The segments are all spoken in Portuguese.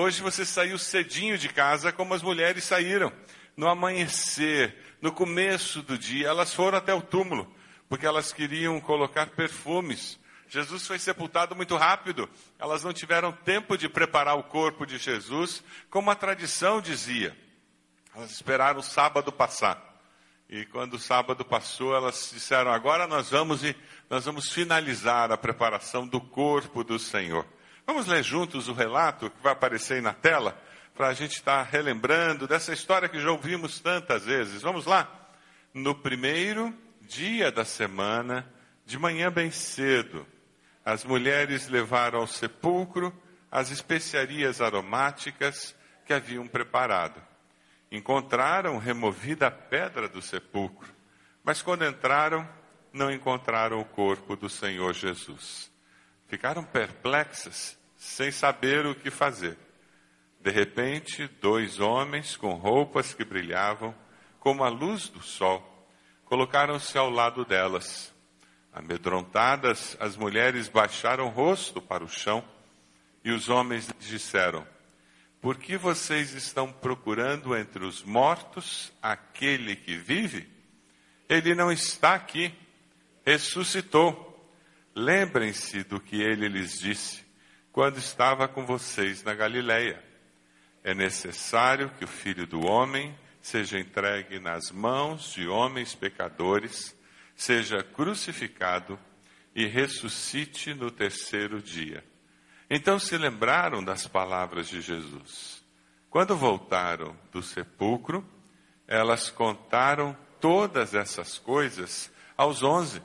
Hoje você saiu cedinho de casa, como as mulheres saíram. No amanhecer, no começo do dia, elas foram até o túmulo, porque elas queriam colocar perfumes. Jesus foi sepultado muito rápido. Elas não tiveram tempo de preparar o corpo de Jesus, como a tradição dizia. Elas esperaram o sábado passar. E quando o sábado passou, elas disseram: agora nós vamos e nós vamos finalizar a preparação do corpo do Senhor. Vamos ler juntos o relato que vai aparecer aí na tela, para a gente estar tá relembrando dessa história que já ouvimos tantas vezes. Vamos lá? No primeiro dia da semana, de manhã bem cedo, as mulheres levaram ao sepulcro as especiarias aromáticas que haviam preparado. Encontraram removida a pedra do sepulcro, mas quando entraram, não encontraram o corpo do Senhor Jesus. Ficaram perplexas sem saber o que fazer. De repente, dois homens com roupas que brilhavam como a luz do sol colocaram-se ao lado delas. Amedrontadas, as mulheres baixaram o rosto para o chão e os homens disseram: Por que vocês estão procurando entre os mortos aquele que vive? Ele não está aqui, ressuscitou. Lembrem-se do que ele lhes disse quando estava com vocês na Galileia. É necessário que o filho do homem seja entregue nas mãos de homens pecadores, seja crucificado e ressuscite no terceiro dia. Então se lembraram das palavras de Jesus. Quando voltaram do sepulcro, elas contaram todas essas coisas aos onze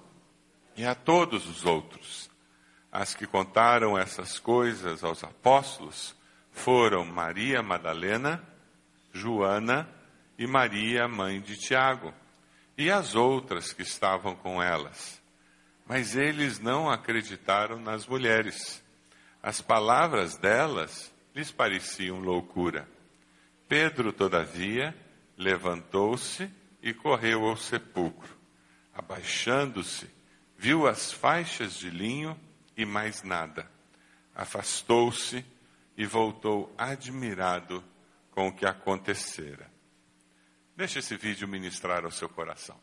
e a todos os outros. As que contaram essas coisas aos apóstolos foram Maria Madalena, Joana e Maria, mãe de Tiago, e as outras que estavam com elas. Mas eles não acreditaram nas mulheres. As palavras delas lhes pareciam loucura. Pedro, todavia, levantou-se e correu ao sepulcro. Abaixando-se, viu as faixas de linho e mais nada. Afastou-se e voltou admirado com o que acontecera. Deixe esse vídeo ministrar ao seu coração.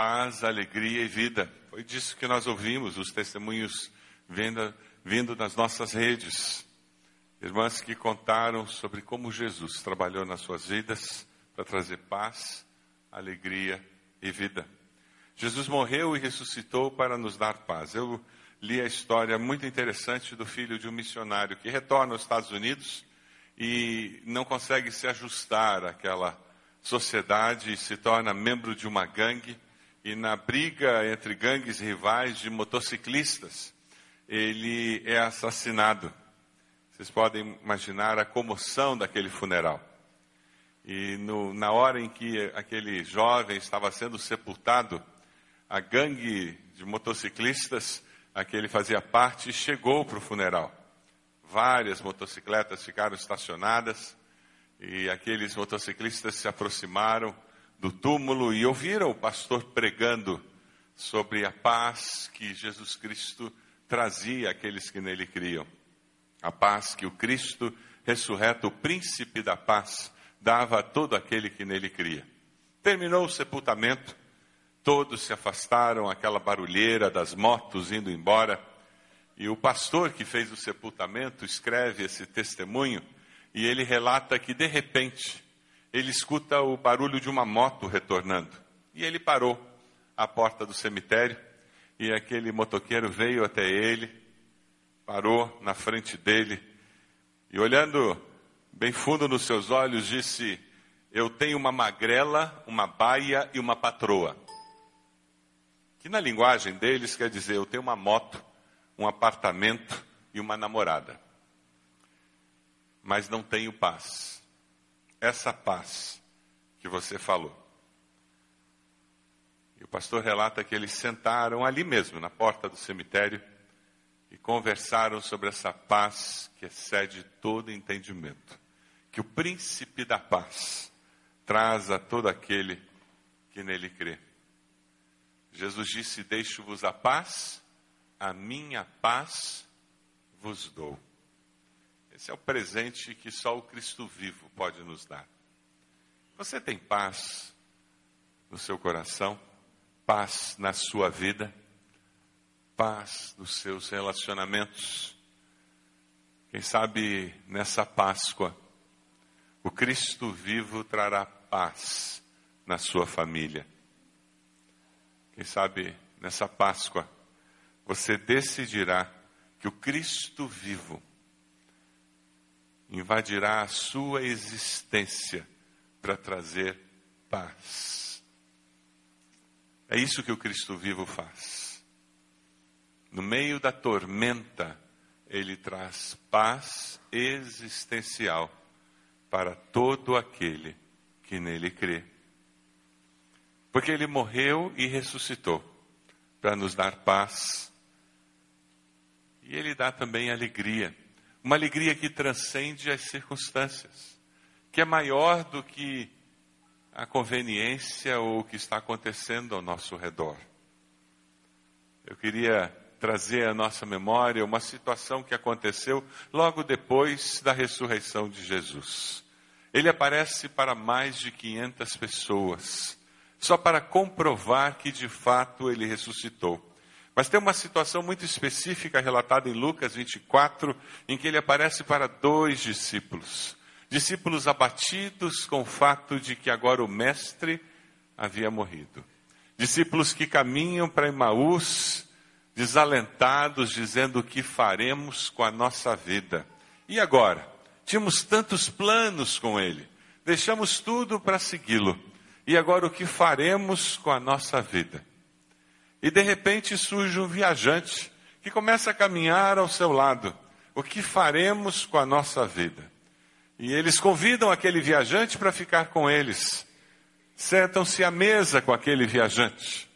Paz, alegria e vida. Foi disso que nós ouvimos, os testemunhos vindo, vindo nas nossas redes. Irmãs que contaram sobre como Jesus trabalhou nas suas vidas para trazer paz, alegria e vida. Jesus morreu e ressuscitou para nos dar paz. Eu li a história muito interessante do filho de um missionário que retorna aos Estados Unidos e não consegue se ajustar àquela sociedade, se torna membro de uma gangue e na briga entre gangues rivais de motociclistas, ele é assassinado. Vocês podem imaginar a comoção daquele funeral. E no, na hora em que aquele jovem estava sendo sepultado, a gangue de motociclistas a que ele fazia parte chegou para o funeral. Várias motocicletas ficaram estacionadas e aqueles motociclistas se aproximaram do túmulo e ouviram o pastor pregando sobre a paz que Jesus Cristo trazia àqueles que nele criam. A paz que o Cristo ressurreto, o príncipe da paz, dava a todo aquele que nele cria. Terminou o sepultamento, todos se afastaram, aquela barulheira das motos indo embora, e o pastor que fez o sepultamento escreve esse testemunho e ele relata que de repente ele escuta o barulho de uma moto retornando. E ele parou à porta do cemitério e aquele motoqueiro veio até ele, parou na frente dele e olhando bem fundo nos seus olhos disse: Eu tenho uma magrela, uma baia e uma patroa. Que na linguagem deles quer dizer: Eu tenho uma moto, um apartamento e uma namorada. Mas não tenho paz essa paz que você falou. E o pastor relata que eles sentaram ali mesmo, na porta do cemitério, e conversaram sobre essa paz que excede todo entendimento. Que o príncipe da paz traz a todo aquele que nele crê. Jesus disse: Deixo-vos a paz, a minha paz vos dou. Esse é o presente que só o Cristo vivo pode nos dar. Você tem paz no seu coração, paz na sua vida, paz nos seus relacionamentos. Quem sabe nessa Páscoa, o Cristo vivo trará paz na sua família. Quem sabe nessa Páscoa, você decidirá que o Cristo vivo invadirá a sua existência para trazer paz. É isso que o Cristo vivo faz. No meio da tormenta, ele traz paz existencial para todo aquele que nele crê. Porque ele morreu e ressuscitou para nos dar paz. E ele dá também alegria uma alegria que transcende as circunstâncias, que é maior do que a conveniência ou o que está acontecendo ao nosso redor. Eu queria trazer à nossa memória uma situação que aconteceu logo depois da ressurreição de Jesus. Ele aparece para mais de 500 pessoas, só para comprovar que de fato ele ressuscitou. Mas tem uma situação muito específica relatada em Lucas 24, em que ele aparece para dois discípulos. Discípulos abatidos com o fato de que agora o Mestre havia morrido. Discípulos que caminham para Emaús, desalentados, dizendo o que faremos com a nossa vida. E agora? Tínhamos tantos planos com ele, deixamos tudo para segui-lo. E agora o que faremos com a nossa vida? E de repente surge um viajante que começa a caminhar ao seu lado. O que faremos com a nossa vida? E eles convidam aquele viajante para ficar com eles. Sentam-se à mesa com aquele viajante.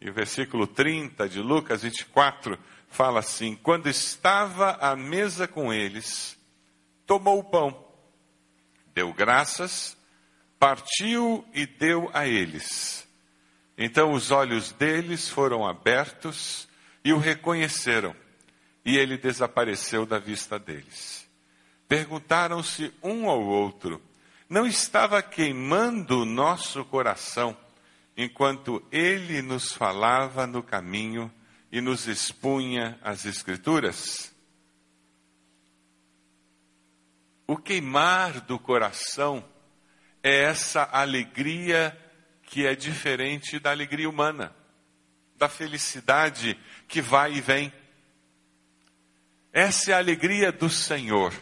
E o versículo 30 de Lucas 24 fala assim: Quando estava à mesa com eles, tomou o pão, deu graças, partiu e deu a eles então os olhos deles foram abertos e o reconheceram, e ele desapareceu da vista deles. Perguntaram-se um ao outro: não estava queimando o nosso coração enquanto ele nos falava no caminho e nos expunha as Escrituras? O queimar do coração é essa alegria que é diferente da alegria humana, da felicidade que vai e vem. Essa é a alegria do Senhor,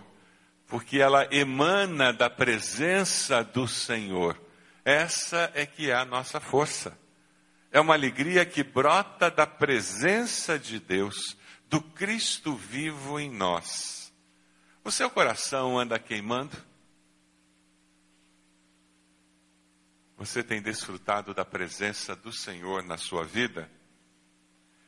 porque ela emana da presença do Senhor. Essa é que é a nossa força. É uma alegria que brota da presença de Deus, do Cristo vivo em nós. O seu coração anda queimando? Você tem desfrutado da presença do Senhor na sua vida?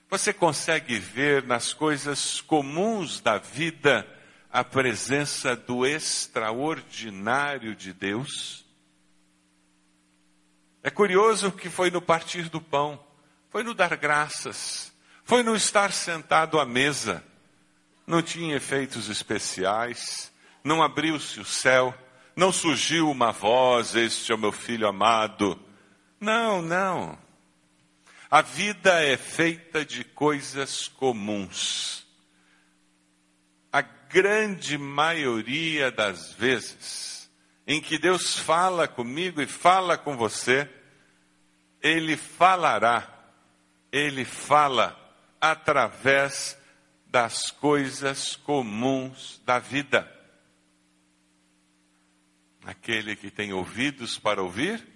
Você consegue ver nas coisas comuns da vida a presença do extraordinário de Deus? É curioso que foi no partir do pão, foi no dar graças, foi no estar sentado à mesa. Não tinha efeitos especiais, não abriu-se o céu, não surgiu uma voz, este é o meu filho amado. Não, não. A vida é feita de coisas comuns. A grande maioria das vezes em que Deus fala comigo e fala com você, Ele falará, Ele fala através das coisas comuns da vida. Aquele que tem ouvidos para ouvir.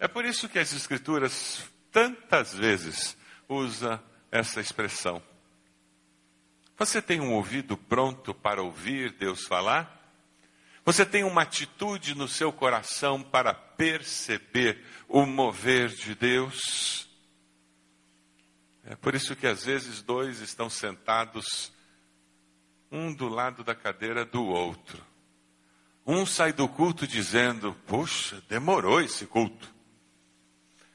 É por isso que as Escrituras tantas vezes usa essa expressão. Você tem um ouvido pronto para ouvir Deus falar? Você tem uma atitude no seu coração para perceber o mover de Deus? É por isso que às vezes dois estão sentados, um do lado da cadeira do outro. Um sai do culto dizendo: Puxa, demorou esse culto.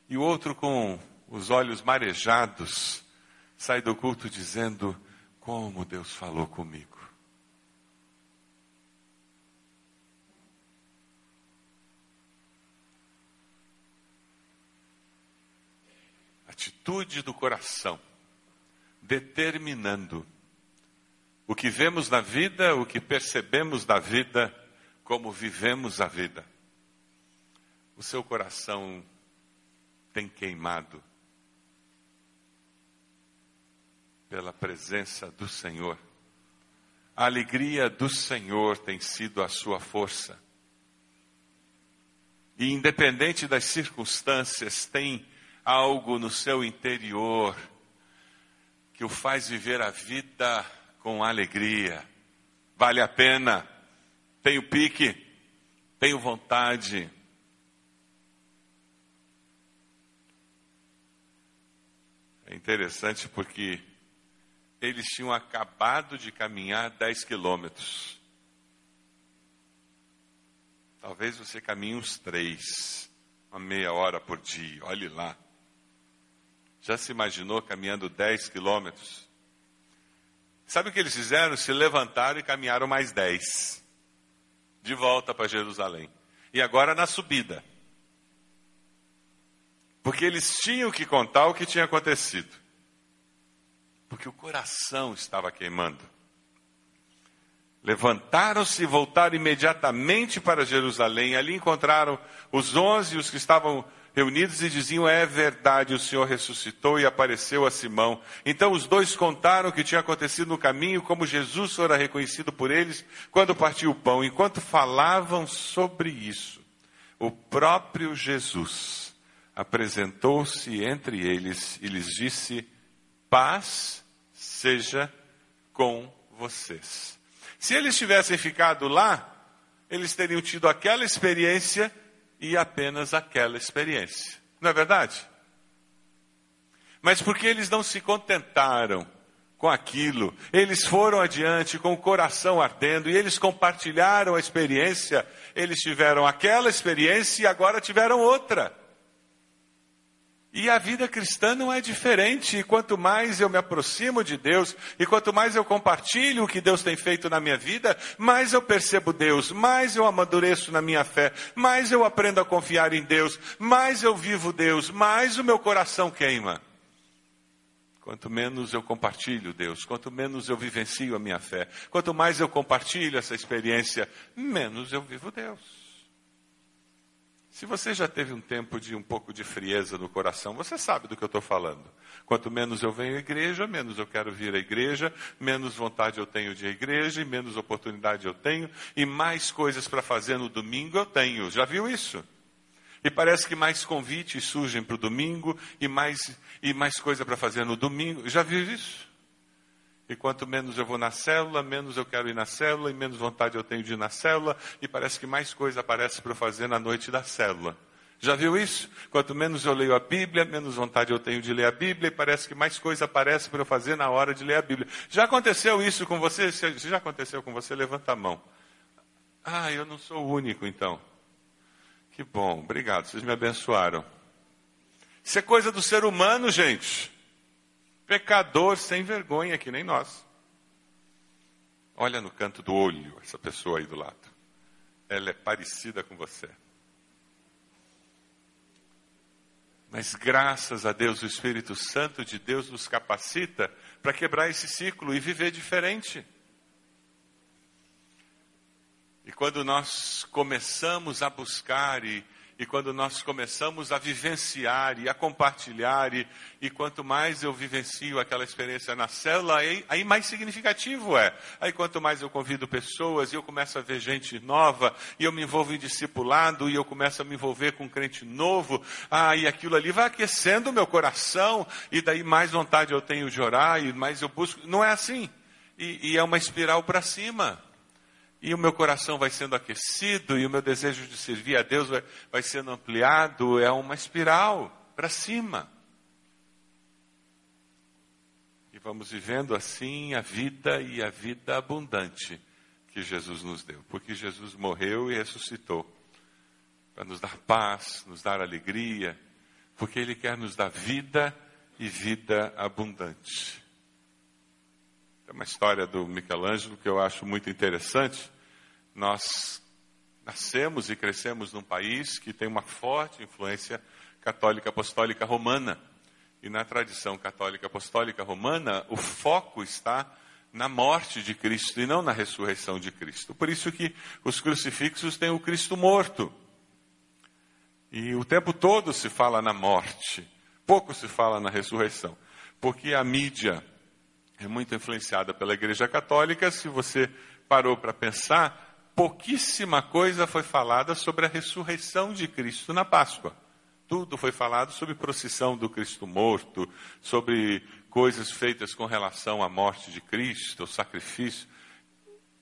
E o outro, com os olhos marejados, sai do culto dizendo: Como Deus falou comigo. Atitude do coração, determinando o que vemos na vida, o que percebemos da vida como vivemos a vida. O seu coração tem queimado pela presença do Senhor. A alegria do Senhor tem sido a sua força. E independente das circunstâncias, tem algo no seu interior que o faz viver a vida com alegria. Vale a pena tenho pique, tenho vontade. É interessante porque eles tinham acabado de caminhar 10 quilômetros. Talvez você caminhe uns três, uma meia hora por dia, olhe lá. Já se imaginou caminhando 10 quilômetros? Sabe o que eles fizeram? Se levantaram e caminharam mais 10 de volta para Jerusalém. E agora na subida. Porque eles tinham que contar o que tinha acontecido. Porque o coração estava queimando. Levantaram-se e voltaram imediatamente para Jerusalém. Ali encontraram os onze, os que estavam reunidos e diziam: É verdade, o Senhor ressuscitou e apareceu a Simão. Então os dois contaram o que tinha acontecido no caminho, como Jesus fora reconhecido por eles quando partiu o pão. Enquanto falavam sobre isso, o próprio Jesus apresentou-se entre eles e lhes disse: Paz seja com vocês. Se eles tivessem ficado lá, eles teriam tido aquela experiência e apenas aquela experiência. Não é verdade? Mas porque eles não se contentaram com aquilo, eles foram adiante com o coração ardendo e eles compartilharam a experiência, eles tiveram aquela experiência e agora tiveram outra. E a vida cristã não é diferente. E quanto mais eu me aproximo de Deus, e quanto mais eu compartilho o que Deus tem feito na minha vida, mais eu percebo Deus, mais eu amadureço na minha fé, mais eu aprendo a confiar em Deus, mais eu vivo Deus, mais o meu coração queima. Quanto menos eu compartilho Deus, quanto menos eu vivencio a minha fé, quanto mais eu compartilho essa experiência, menos eu vivo Deus. Se você já teve um tempo de um pouco de frieza no coração, você sabe do que eu estou falando. Quanto menos eu venho à igreja, menos eu quero vir à igreja, menos vontade eu tenho de ir à igreja, e menos oportunidade eu tenho, e mais coisas para fazer no domingo eu tenho. Já viu isso? E parece que mais convites surgem para o domingo, e mais, e mais coisa para fazer no domingo. Já viu isso? E quanto menos eu vou na célula, menos eu quero ir na célula, e menos vontade eu tenho de ir na célula, e parece que mais coisa aparece para eu fazer na noite da célula. Já viu isso? Quanto menos eu leio a Bíblia, menos vontade eu tenho de ler a Bíblia, e parece que mais coisa aparece para eu fazer na hora de ler a Bíblia. Já aconteceu isso com você? Se já aconteceu com você, levanta a mão. Ah, eu não sou o único então. Que bom, obrigado, vocês me abençoaram. Isso é coisa do ser humano, gente. Pecador sem vergonha, que nem nós. Olha no canto do olho essa pessoa aí do lado. Ela é parecida com você. Mas graças a Deus, o Espírito Santo de Deus nos capacita para quebrar esse ciclo e viver diferente. E quando nós começamos a buscar e e quando nós começamos a vivenciar e a compartilhar, e, e quanto mais eu vivencio aquela experiência na célula, aí, aí, mais significativo é. Aí quanto mais eu convido pessoas, e eu começo a ver gente nova, e eu me envolvo em discipulado, e eu começo a me envolver com um crente novo, ah, e aquilo ali vai aquecendo o meu coração, e daí mais vontade eu tenho de orar, e mais eu busco. Não é assim. E, e é uma espiral para cima e o meu coração vai sendo aquecido, e o meu desejo de servir a Deus vai, vai sendo ampliado, é uma espiral para cima. E vamos vivendo assim a vida e a vida abundante que Jesus nos deu, porque Jesus morreu e ressuscitou para nos dar paz, nos dar alegria, porque Ele quer nos dar vida e vida abundante. Tem uma história do Michelangelo que eu acho muito interessante. Nós nascemos e crescemos num país que tem uma forte influência católica apostólica romana. E na tradição católica apostólica romana, o foco está na morte de Cristo e não na ressurreição de Cristo. Por isso que os crucifixos têm o Cristo morto. E o tempo todo se fala na morte, pouco se fala na ressurreição, porque a mídia é muito influenciada pela Igreja Católica. Se você parou para pensar, pouquíssima coisa foi falada sobre a ressurreição de Cristo na Páscoa. Tudo foi falado sobre procissão do Cristo morto, sobre coisas feitas com relação à morte de Cristo, o sacrifício.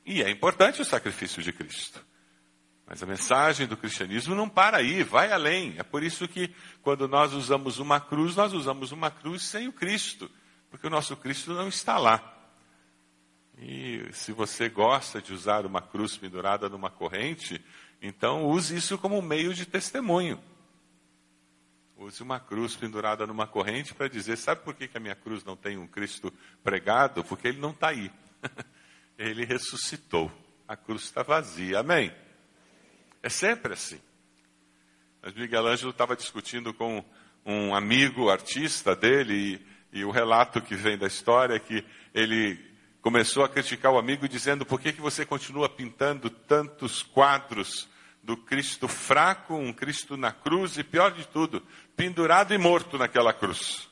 E é importante o sacrifício de Cristo. Mas a mensagem do cristianismo não para aí, vai além. É por isso que quando nós usamos uma cruz, nós usamos uma cruz sem o Cristo, porque o nosso Cristo não está lá. E se você gosta de usar uma cruz pendurada numa corrente, então use isso como meio de testemunho. Use uma cruz pendurada numa corrente para dizer: sabe por que, que a minha cruz não tem um Cristo pregado? Porque ele não está aí. ele ressuscitou. A cruz está vazia. Amém? É sempre assim. Mas Miguel Ângelo estava discutindo com um amigo artista dele, e, e o relato que vem da história é que ele começou a criticar o amigo dizendo: por que, que você continua pintando tantos quadros do Cristo fraco, um Cristo na cruz e pior de tudo, pendurado e morto naquela cruz?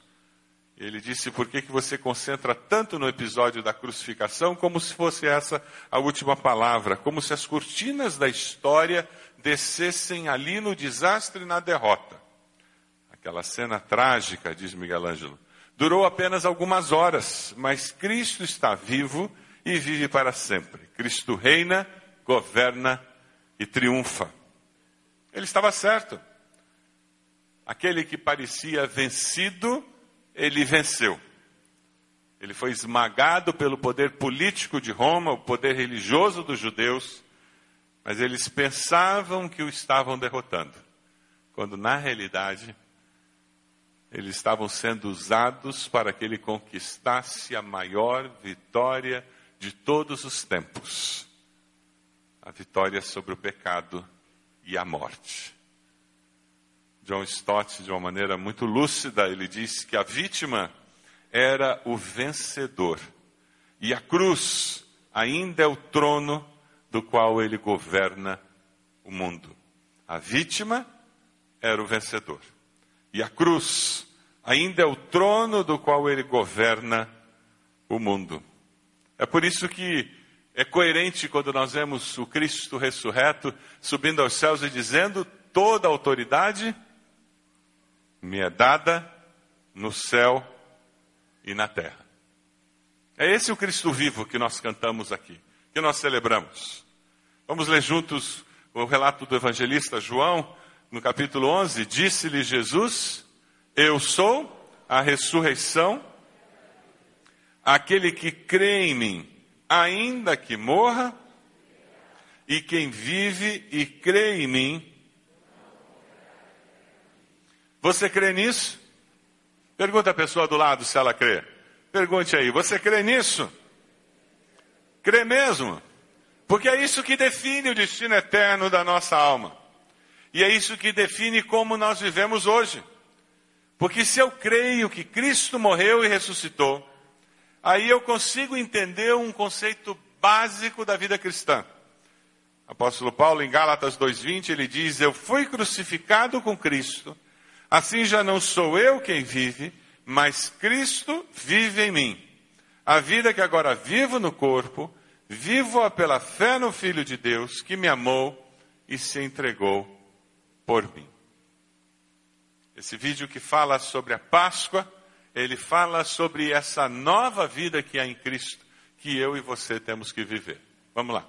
Ele disse: por que, que você concentra tanto no episódio da crucificação como se fosse essa a última palavra, como se as cortinas da história descessem ali no desastre e na derrota? Aquela cena trágica, diz Miguel Ângelo Durou apenas algumas horas, mas Cristo está vivo e vive para sempre. Cristo reina, governa e triunfa. Ele estava certo. Aquele que parecia vencido, ele venceu. Ele foi esmagado pelo poder político de Roma, o poder religioso dos judeus, mas eles pensavam que o estavam derrotando, quando na realidade eles estavam sendo usados para que ele conquistasse a maior vitória de todos os tempos a vitória sobre o pecado e a morte. John Stott, de uma maneira muito lúcida, ele diz que a vítima era o vencedor e a cruz ainda é o trono do qual ele governa o mundo. A vítima era o vencedor. E a cruz ainda é o trono do qual ele governa o mundo. É por isso que é coerente quando nós vemos o Cristo ressurreto subindo aos céus e dizendo: toda autoridade me é dada no céu e na terra. É esse o Cristo vivo que nós cantamos aqui, que nós celebramos. Vamos ler juntos o relato do evangelista João, no capítulo 11. Disse-lhe Jesus: Eu sou a ressurreição, aquele que crê em mim, ainda que morra, e quem vive e crê em mim. Você crê nisso? Pergunta a pessoa do lado se ela crê. Pergunte aí, você crê nisso? Crê mesmo? Porque é isso que define o destino eterno da nossa alma. E é isso que define como nós vivemos hoje. Porque se eu creio que Cristo morreu e ressuscitou, aí eu consigo entender um conceito básico da vida cristã. Apóstolo Paulo, em Gálatas 2,20, ele diz: Eu fui crucificado com Cristo, assim já não sou eu quem vive, mas Cristo vive em mim. A vida que agora vivo no corpo, vivo-a pela fé no Filho de Deus, que me amou e se entregou por mim. Esse vídeo que fala sobre a Páscoa, ele fala sobre essa nova vida que há em Cristo, que eu e você temos que viver. Vamos lá.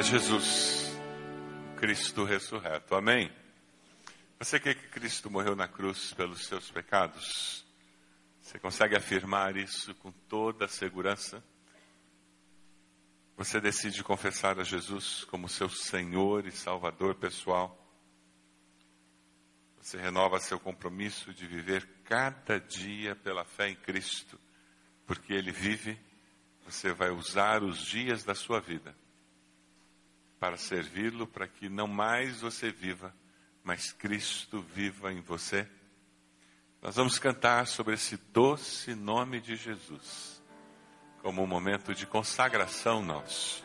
É Jesus, Cristo ressurreto. Amém? Você crê que Cristo morreu na cruz pelos seus pecados? Você consegue afirmar isso com toda segurança? Você decide confessar a Jesus como seu Senhor e Salvador pessoal? Você renova seu compromisso de viver cada dia pela fé em Cristo, porque Ele vive, você vai usar os dias da sua vida para servi-lo, para que não mais você viva, mas Cristo viva em você. Nós vamos cantar sobre esse doce nome de Jesus, como um momento de consagração nosso.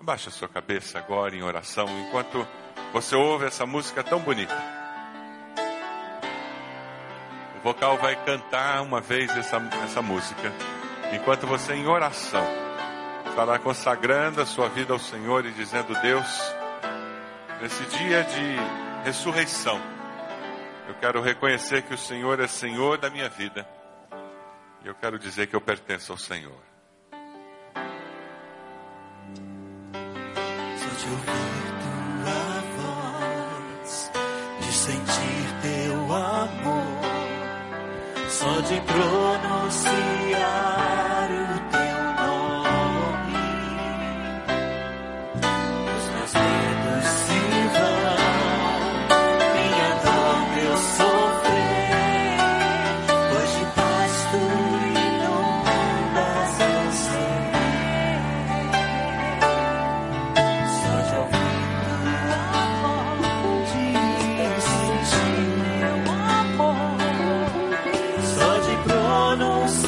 Abaixa sua cabeça agora em oração, enquanto você ouve essa música tão bonita. O vocal vai cantar uma vez essa, essa música, enquanto você em oração estará consagrando a sua vida ao Senhor e dizendo: Deus, nesse dia de ressurreição, Eu quero reconhecer que o Senhor é Senhor da minha vida. E eu quero dizer que eu pertenço ao Senhor. Só de ouvir tua voz, de sentir teu amor, só de pronunciar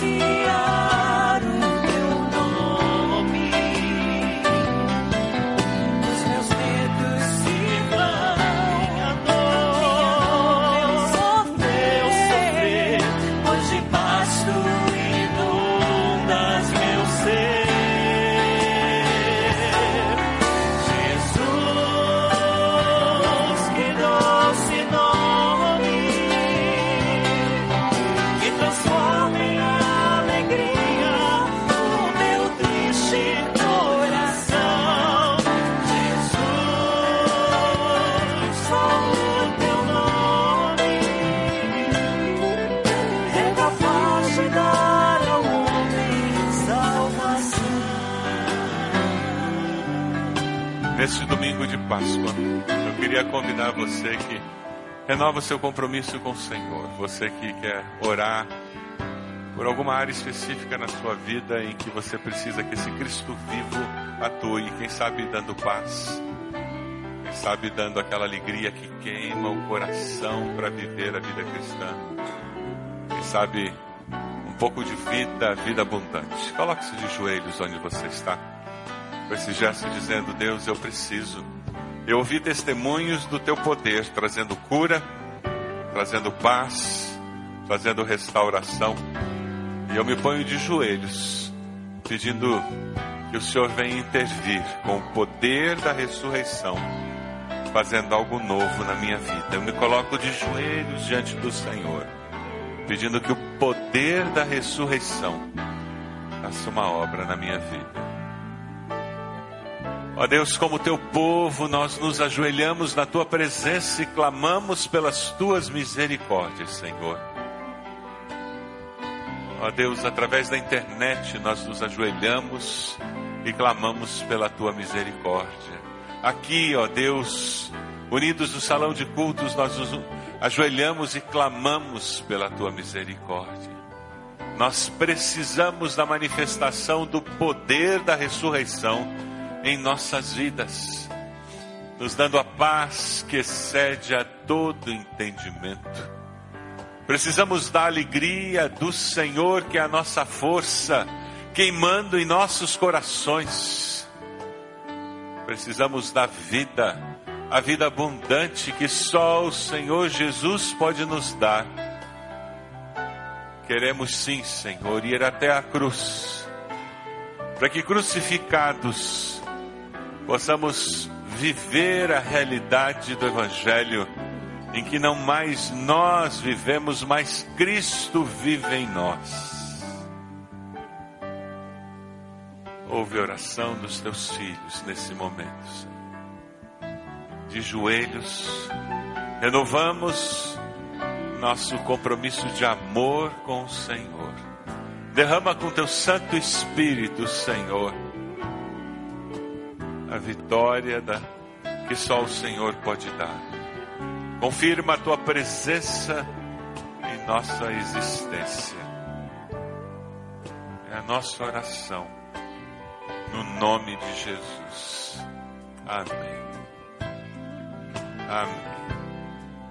pronunciar renova o seu compromisso com o Senhor. Você que quer orar por alguma área específica na sua vida em que você precisa que esse Cristo vivo atue, quem sabe dando paz, quem sabe dando aquela alegria que queima o coração para viver a vida cristã. Quem sabe um pouco de vida, vida abundante. Coloque-se de joelhos onde você está com esse gesto dizendo: Deus, eu preciso. Eu ouvi testemunhos do teu poder, trazendo cura, trazendo paz, trazendo restauração. E eu me ponho de joelhos, pedindo que o Senhor venha intervir com o poder da ressurreição, fazendo algo novo na minha vida. Eu me coloco de joelhos diante do Senhor, pedindo que o poder da ressurreição faça uma obra na minha vida. Ó Deus, como teu povo, nós nos ajoelhamos na tua presença e clamamos pelas tuas misericórdias, Senhor. Ó Deus, através da internet nós nos ajoelhamos e clamamos pela tua misericórdia. Aqui, ó Deus, unidos no salão de cultos, nós nos ajoelhamos e clamamos pela tua misericórdia. Nós precisamos da manifestação do poder da ressurreição em nossas vidas, nos dando a paz que excede a todo entendimento. Precisamos da alegria do Senhor, que é a nossa força, queimando em nossos corações. Precisamos da vida, a vida abundante que só o Senhor Jesus pode nos dar. Queremos sim, Senhor, ir até a cruz, para que crucificados possamos viver a realidade do Evangelho, em que não mais nós vivemos, mas Cristo vive em nós. Ouve a oração dos teus filhos nesse momento, Senhor. De joelhos, renovamos nosso compromisso de amor com o Senhor. Derrama com teu Santo Espírito, Senhor, a vitória da, que só o Senhor pode dar. Confirma a tua presença em nossa existência. É a nossa oração, no nome de Jesus. Amém. Amém.